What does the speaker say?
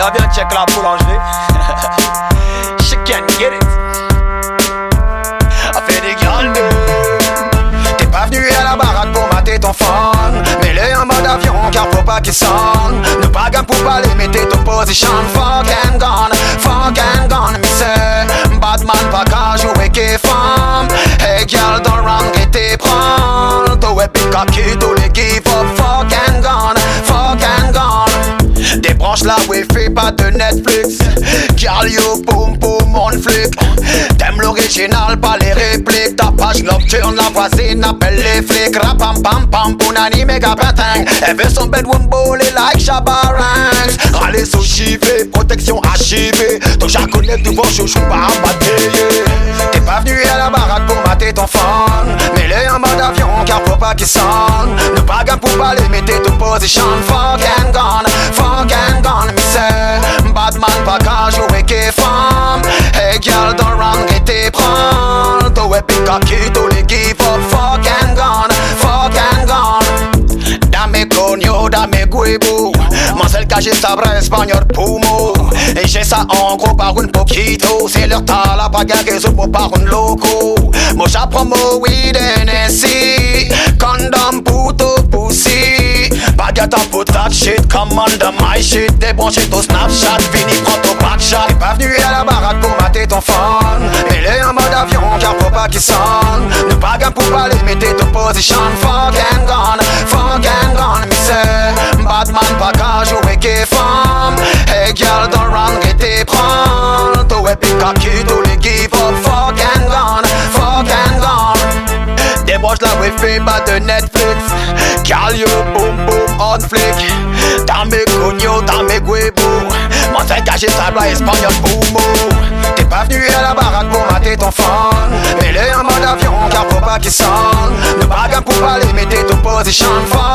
Y'a bien check la boulangerie. She can get it. A fait des grandes T'es pas venu à la baraque pour mater ton phone Mets-le en mode avion car faut pas qu'il sonne. Ne pas pour parler mettez ton position. Fuck and gone, fuck and gone Mais c'est Batman pas qu'à jouer qui femme Hey girl don't run get tes prendre Toi et cocky tous You boom boom on flick T'aimes l'original pas les répliques. Ta page nocturne la voisine appelle les flics. Rapam pam pam punani méga patin Elle veut son bedroom bowler like Shabarangs Râler sous chivé, protection HIV Ton jargonnet devant chouchou pas abatté T'es pas venu à la baraque pour mater ton phone Mets-le en mode avion car faut pas qu'il sonne. Ne pas pour parler mettez ton position. Fuck and gone, fuck and gone Cocky tous les give up Fuck and gone, fuck and gone. Dame coño, dame huevo. Marcel caché sabre espagnol pumo. Et j'ai ça en gros par un poquito. C'est leur tas la bagarre que je par un loco. J'apprends mon weed NSC Condom puto pussy. Baguette en put that shit Commande my shit. Débranché ton Snapchat Fini prends ton backshot. T'es pas venu à la baraque pour mater ton en car Ne pas gamme pour parler mettez ton position Fuck and gone, fuck and gone Mais c'est Batman pas qu'à jouer qui femme Hey girl don't run get tes prendre. Toi et pick cocky tous les give up Fuck and gone, fuck and gone. Débranche la wifi pas de Netflix. Call you boom boom on flick Dame coño, dame huevo Mon fait caché sable espagnol boomo T'es pas venu à la baraque pour mater ton phone. Mets-le en mode avion car faut pas qu'il sonne. Ne pas gamme pour parler mettez ton position Fuck and gone,